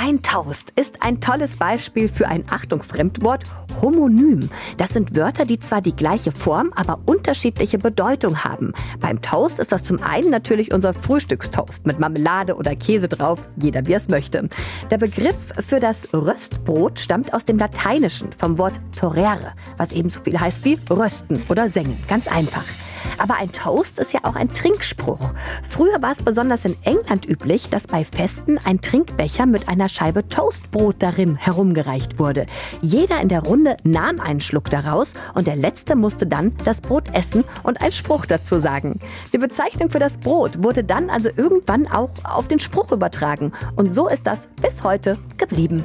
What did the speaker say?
Ein Toast ist ein tolles Beispiel für ein Achtung Fremdwort Homonym. Das sind Wörter, die zwar die gleiche Form, aber unterschiedliche Bedeutung haben. Beim Toast ist das zum einen natürlich unser Frühstückstoast mit Marmelade oder Käse drauf, jeder wie es möchte. Der Begriff für das Röstbrot stammt aus dem Lateinischen vom Wort torere, was ebenso viel heißt wie rösten oder sengen. Ganz einfach. Aber ein Toast ist ja auch ein Trinkspruch. Früher war es besonders in England üblich, dass bei Festen ein Trinkbecher mit einer Scheibe Toastbrot darin herumgereicht wurde. Jeder in der Runde nahm einen Schluck daraus und der Letzte musste dann das Brot essen und einen Spruch dazu sagen. Die Bezeichnung für das Brot wurde dann also irgendwann auch auf den Spruch übertragen. Und so ist das bis heute geblieben.